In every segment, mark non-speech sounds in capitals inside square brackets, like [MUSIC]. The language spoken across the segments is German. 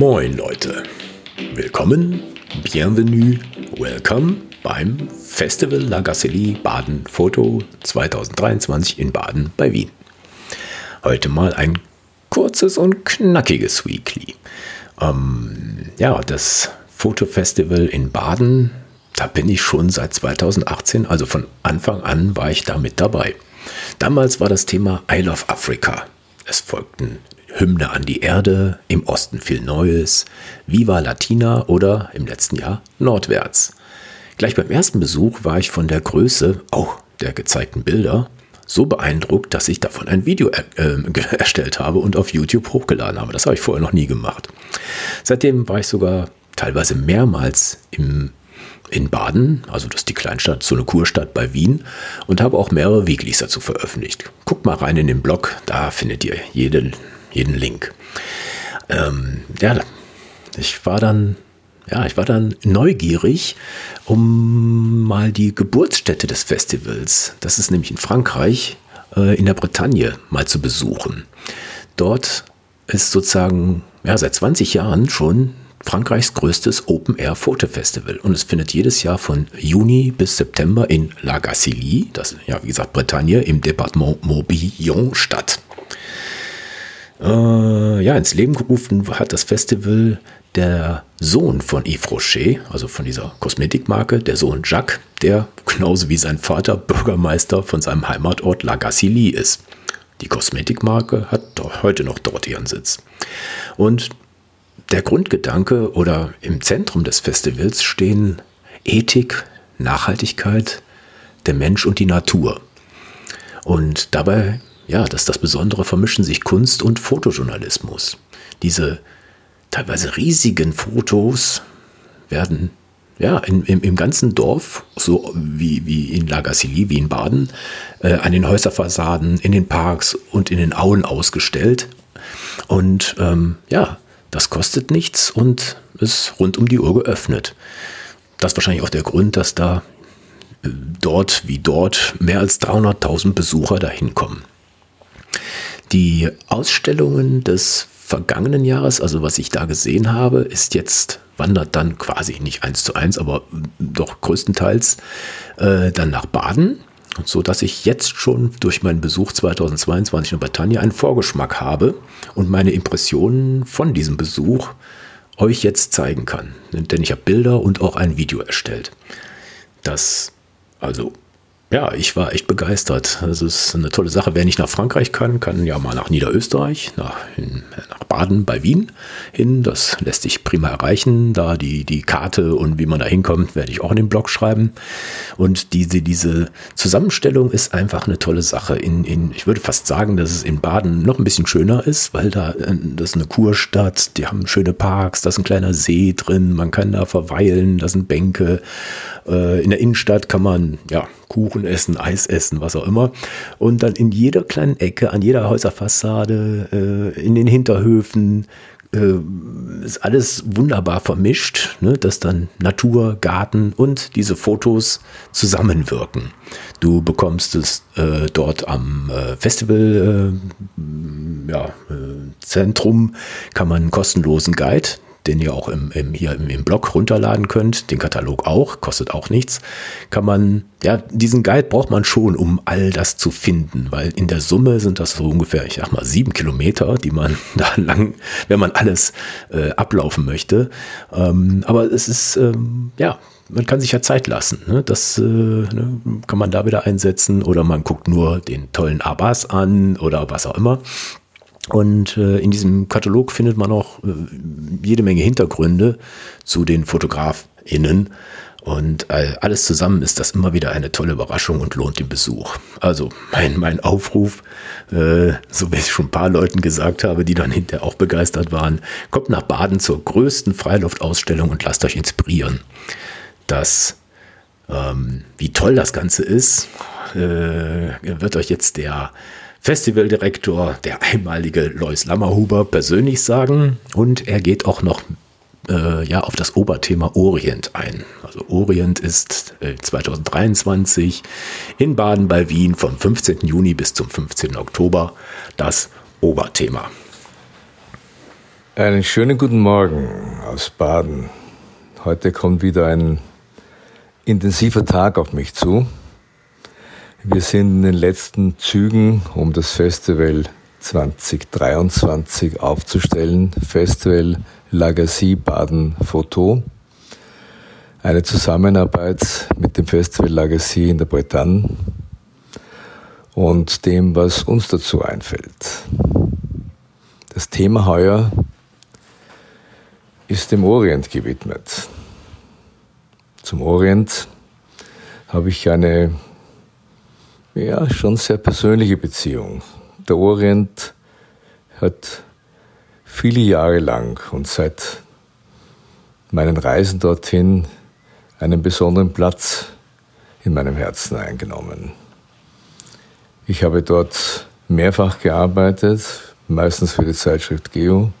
Moin Leute, willkommen, bienvenue, welcome beim Festival La Gacellie Baden Foto 2023 in Baden bei Wien. Heute mal ein kurzes und knackiges Weekly. Ähm, ja, das Fotofestival in Baden, da bin ich schon seit 2018, also von Anfang an war ich da mit dabei. Damals war das Thema I Love Africa. Es folgten Hymne an die Erde, im Osten viel Neues, Viva Latina oder im letzten Jahr Nordwärts. Gleich beim ersten Besuch war ich von der Größe, auch der gezeigten Bilder, so beeindruckt, dass ich davon ein Video er, äh, [LAUGHS] erstellt habe und auf YouTube hochgeladen habe. Das habe ich vorher noch nie gemacht. Seitdem war ich sogar teilweise mehrmals im in Baden, also das ist die Kleinstadt, so eine Kurstadt bei Wien, und habe auch mehrere Weeklies dazu veröffentlicht. Guckt mal rein in den Blog, da findet ihr jeden, jeden Link. Ähm, ja, ich war dann, ja, ich war dann neugierig, um mal die Geburtsstätte des Festivals, das ist nämlich in Frankreich, äh, in der Bretagne, mal zu besuchen. Dort ist sozusagen ja, seit 20 Jahren schon Frankreichs größtes Open-Air-Foto-Festival und es findet jedes Jahr von Juni bis September in La Gacilly, das ist ja wie gesagt Bretagne, im Departement Morbihan statt. Äh, ja, ins Leben gerufen hat das Festival der Sohn von Yves Rocher, also von dieser Kosmetikmarke, der Sohn Jacques, der genauso wie sein Vater Bürgermeister von seinem Heimatort La Gacilly ist. Die Kosmetikmarke hat heute noch dort ihren Sitz. Und der Grundgedanke oder im Zentrum des Festivals stehen Ethik, Nachhaltigkeit, der Mensch und die Natur. Und dabei, ja, das ist das Besondere, vermischen sich Kunst und Fotojournalismus. Diese teilweise riesigen Fotos werden ja, im, im, ganzen Dorf, so wie, wie in La Gacilly, wie in Baden, äh, an den Häuserfassaden, in den Parks und in den Auen ausgestellt. Und ähm, ja, das kostet nichts und ist rund um die Uhr geöffnet. Das ist wahrscheinlich auch der Grund, dass da äh, dort wie dort mehr als 300.000 Besucher dahin kommen. Die Ausstellungen des vergangenen Jahres, also was ich da gesehen habe, ist jetzt, wandert dann quasi nicht eins zu eins, aber doch größtenteils äh, dann nach Baden so dass ich jetzt schon durch meinen Besuch 2022 in Bretagne einen Vorgeschmack habe und meine Impressionen von diesem Besuch euch jetzt zeigen kann. Denn ich habe Bilder und auch ein Video erstellt. Das also ja, ich war echt begeistert. Das ist eine tolle Sache. Wer nicht nach Frankreich kann, kann ja mal nach Niederösterreich, nach, in, nach Baden bei Wien hin. Das lässt sich prima erreichen. Da die, die Karte und wie man da hinkommt, werde ich auch in den Blog schreiben. Und diese, diese Zusammenstellung ist einfach eine tolle Sache. In, in, ich würde fast sagen, dass es in Baden noch ein bisschen schöner ist, weil da äh, das ist eine Kurstadt, die haben schöne Parks, da ist ein kleiner See drin, man kann da verweilen, da sind Bänke. Äh, in der Innenstadt kann man ja Kuchen essen, Eis essen, was auch immer. Und dann in jeder kleinen Ecke, an jeder Häuserfassade, äh, in den Hinterhöfen, äh, ist alles wunderbar vermischt, ne, dass dann Natur, Garten und diese Fotos zusammenwirken. Du bekommst es äh, dort am äh, Festival äh, ja, äh, Zentrum, kann man einen kostenlosen Guide, den ihr auch im, im hier im, im, Blog runterladen könnt, den Katalog auch, kostet auch nichts, kann man, ja, diesen Guide braucht man schon, um all das zu finden, weil in der Summe sind das so ungefähr, ich sag mal, sieben Kilometer, die man [LAUGHS] da lang, wenn man alles äh, ablaufen möchte. Ähm, aber es ist, ähm, ja, man kann sich ja Zeit lassen. Ne? Das äh, ne, kann man da wieder einsetzen oder man guckt nur den tollen Abbas an oder was auch immer. Und äh, in diesem Katalog findet man auch äh, jede Menge Hintergründe zu den FotografInnen. Und äh, alles zusammen ist das immer wieder eine tolle Überraschung und lohnt den Besuch. Also mein, mein Aufruf, äh, so wie ich schon ein paar Leuten gesagt habe, die dann hinterher auch begeistert waren, kommt nach Baden zur größten Freiluftausstellung und lasst euch inspirieren. Das, ähm, wie toll das Ganze ist, äh, wird euch jetzt der Festivaldirektor, der einmalige Lois Lammerhuber, persönlich sagen. Und er geht auch noch äh, ja, auf das Oberthema Orient ein. Also Orient ist äh, 2023 in Baden bei Wien vom 15. Juni bis zum 15. Oktober das Oberthema. Einen schönen guten Morgen aus Baden. Heute kommt wieder ein intensiver Tag auf mich zu. Wir sind in den letzten Zügen, um das Festival 2023 aufzustellen. Festival Lagacy Baden Photo. Eine Zusammenarbeit mit dem Festival Lagacy in der Bretagne und dem, was uns dazu einfällt. Das Thema heuer ist dem Orient gewidmet. Zum Orient habe ich eine ja, schon sehr persönliche Beziehung. Der Orient hat viele Jahre lang und seit meinen Reisen dorthin einen besonderen Platz in meinem Herzen eingenommen. Ich habe dort mehrfach gearbeitet, meistens für die Zeitschrift Geo.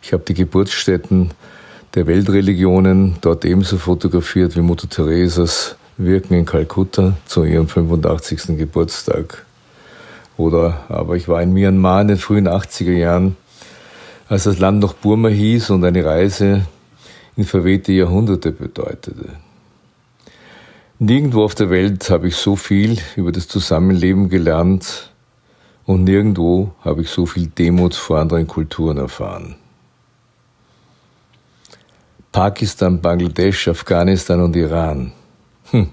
Ich habe die Geburtsstätten der Weltreligionen dort ebenso fotografiert wie Mutter Theresas Wirken in Kalkutta zu ihrem 85. Geburtstag. Oder aber ich war in Myanmar in den frühen 80er Jahren, als das Land noch Burma hieß und eine Reise in verwehte Jahrhunderte bedeutete. Nirgendwo auf der Welt habe ich so viel über das Zusammenleben gelernt und nirgendwo habe ich so viel Demut vor anderen Kulturen erfahren. Pakistan, Bangladesch, Afghanistan und Iran. Hm.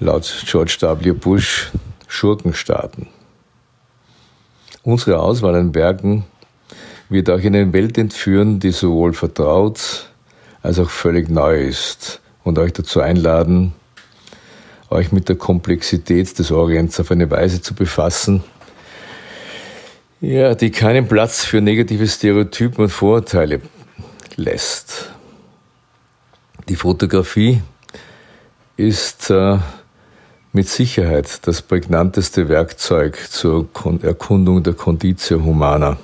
Laut George W. Bush Schurkenstaaten. Unsere Auswahl an Werken wird auch in eine Welt entführen, die sowohl vertraut als auch völlig neu ist und euch dazu einladen, euch mit der Komplexität des Orients auf eine Weise zu befassen, ja, die keinen Platz für negative Stereotypen und Vorurteile lässt. Die Fotografie ist äh, mit Sicherheit das prägnanteste Werkzeug zur Erkundung der Conditio Humana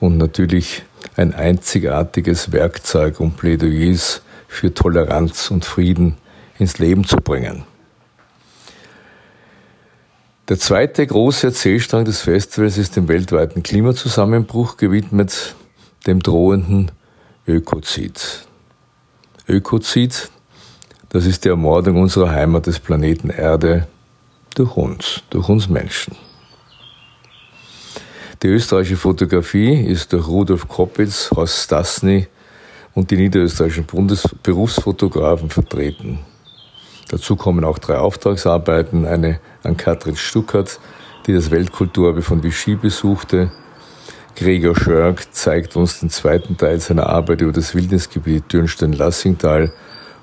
und natürlich ein einzigartiges Werkzeug, um Plädoyers für Toleranz und Frieden ins Leben zu bringen. Der zweite große Erzählstrang des Festivals ist dem weltweiten Klimazusammenbruch gewidmet, dem drohenden Ökozid. Ökozid, das ist die Ermordung unserer Heimat des Planeten Erde durch uns, durch uns Menschen. Die österreichische Fotografie ist durch Rudolf Koppitz, Horst Stasny und die niederösterreichischen Bundes Berufsfotografen vertreten. Dazu kommen auch drei Auftragsarbeiten, eine an Katrin Stuckert, die das Weltkulturerbe von Vichy besuchte, Gregor Schörk zeigt uns den zweiten Teil seiner Arbeit über das Wildnisgebiet Dürnstein-Lassingtal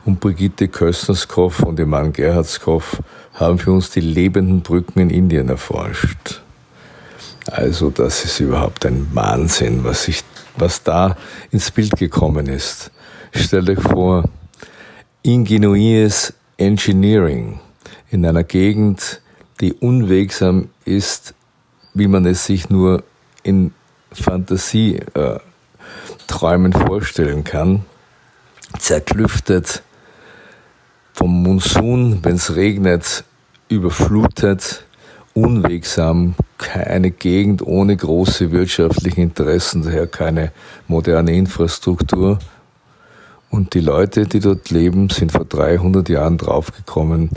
und Brigitte Köstnerskow und ihr Mann Gerhardskow haben für uns die lebenden Brücken in Indien erforscht. Also das ist überhaupt ein Wahnsinn, was, ich, was da ins Bild gekommen ist. Stell euch vor, ingenuies Engineering in einer Gegend, die unwegsam ist, wie man es sich nur in Fantasieträumen äh, vorstellen kann, zerklüftet vom Monsun, wenn es regnet, überflutet, unwegsam, keine Gegend ohne große wirtschaftliche Interessen, daher keine moderne Infrastruktur. Und die Leute, die dort leben, sind vor 300 Jahren draufgekommen,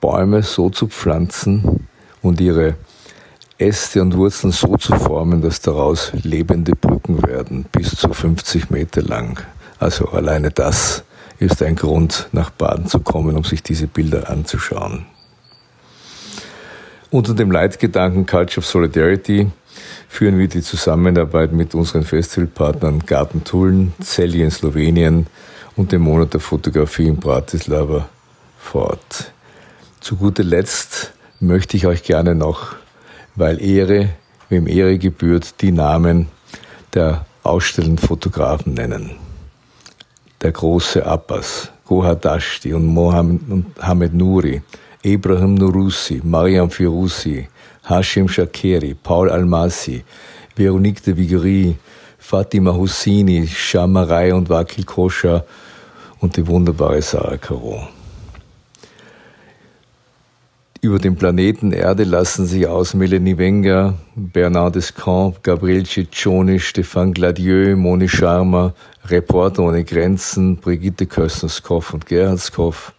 Bäume so zu pflanzen und ihre Äste und Wurzeln so zu formen, dass daraus lebende Brücken werden, bis zu 50 Meter lang. Also alleine das ist ein Grund, nach Baden zu kommen, um sich diese Bilder anzuschauen. Unter dem Leitgedanken Culture of Solidarity führen wir die Zusammenarbeit mit unseren Festivalpartnern Garten Tulln, Celli in Slowenien und dem Monat der Fotografie in Bratislava fort. Zu guter Letzt möchte ich euch gerne noch weil Ehre, wem Ehre gebührt, die Namen der ausstellenden Fotografen nennen. Der große Abbas, Gohar Dashti und Mohammed Nouri, Ibrahim Nurusi, Mariam Firusi, Hashim Shakeri, Paul Almasi, Veronique de Vigerie, Fatima Husseini, Shamarei und Wakil Kosha und die wunderbare Sarah Caron. Über den Planeten Erde lassen sich aus Melanie Wenger, Bernard Descamps, Gabriel Ciccioni, Stefan Gladieux, Moni Sharma, Reporter ohne Grenzen, Brigitte Köstnerskoff und Gerhard Skoff,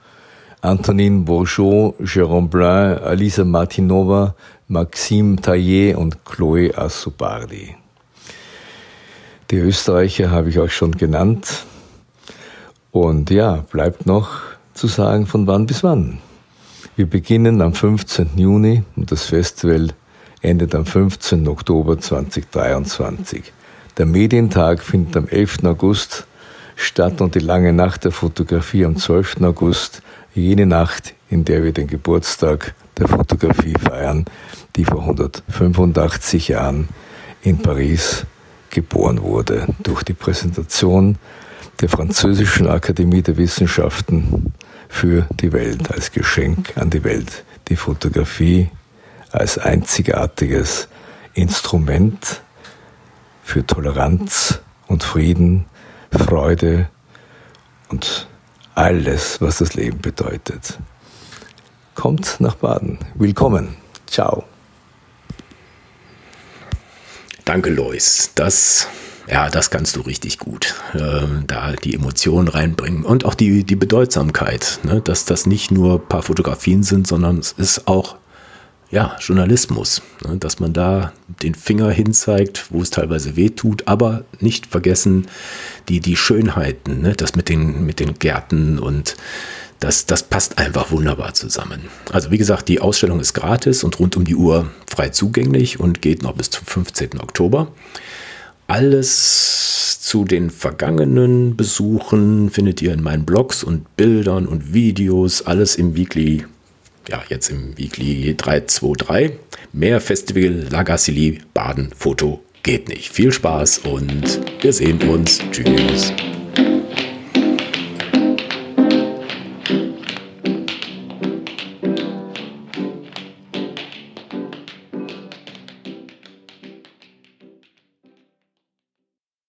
Antonine Bourgeot, Jérôme Blin, Alisa Martinova, Maxime Taillet und Chloé Assubardi. Die Österreicher habe ich auch schon genannt. Und ja, bleibt noch zu sagen, von wann bis wann. Wir beginnen am 15. Juni und das Festival endet am 15. Oktober 2023. Der Medientag findet am 11. August statt und die lange Nacht der Fotografie am 12. August, jene Nacht, in der wir den Geburtstag der Fotografie feiern, die vor 185 Jahren in Paris geboren wurde durch die Präsentation der Französischen Akademie der Wissenschaften für die Welt, als Geschenk an die Welt. Die Fotografie als einzigartiges Instrument für Toleranz und Frieden, Freude und alles, was das Leben bedeutet. Kommt nach Baden. Willkommen. Ciao. Danke, Lois. Das ja, das kannst du richtig gut. Äh, da die Emotionen reinbringen und auch die, die Bedeutsamkeit, ne? dass das nicht nur ein paar Fotografien sind, sondern es ist auch ja, Journalismus, ne? dass man da den Finger hinzeigt, wo es teilweise weh tut, aber nicht vergessen die, die Schönheiten, ne? das mit den, mit den Gärten und das, das passt einfach wunderbar zusammen. Also wie gesagt, die Ausstellung ist gratis und rund um die Uhr frei zugänglich und geht noch bis zum 15. Oktober. Alles zu den vergangenen Besuchen findet ihr in meinen Blogs und Bildern und Videos, alles im Weekly, ja, jetzt im Weekly 323. Mehr Festival Lagassili Baden Foto geht nicht. Viel Spaß und wir sehen uns. Tschüss.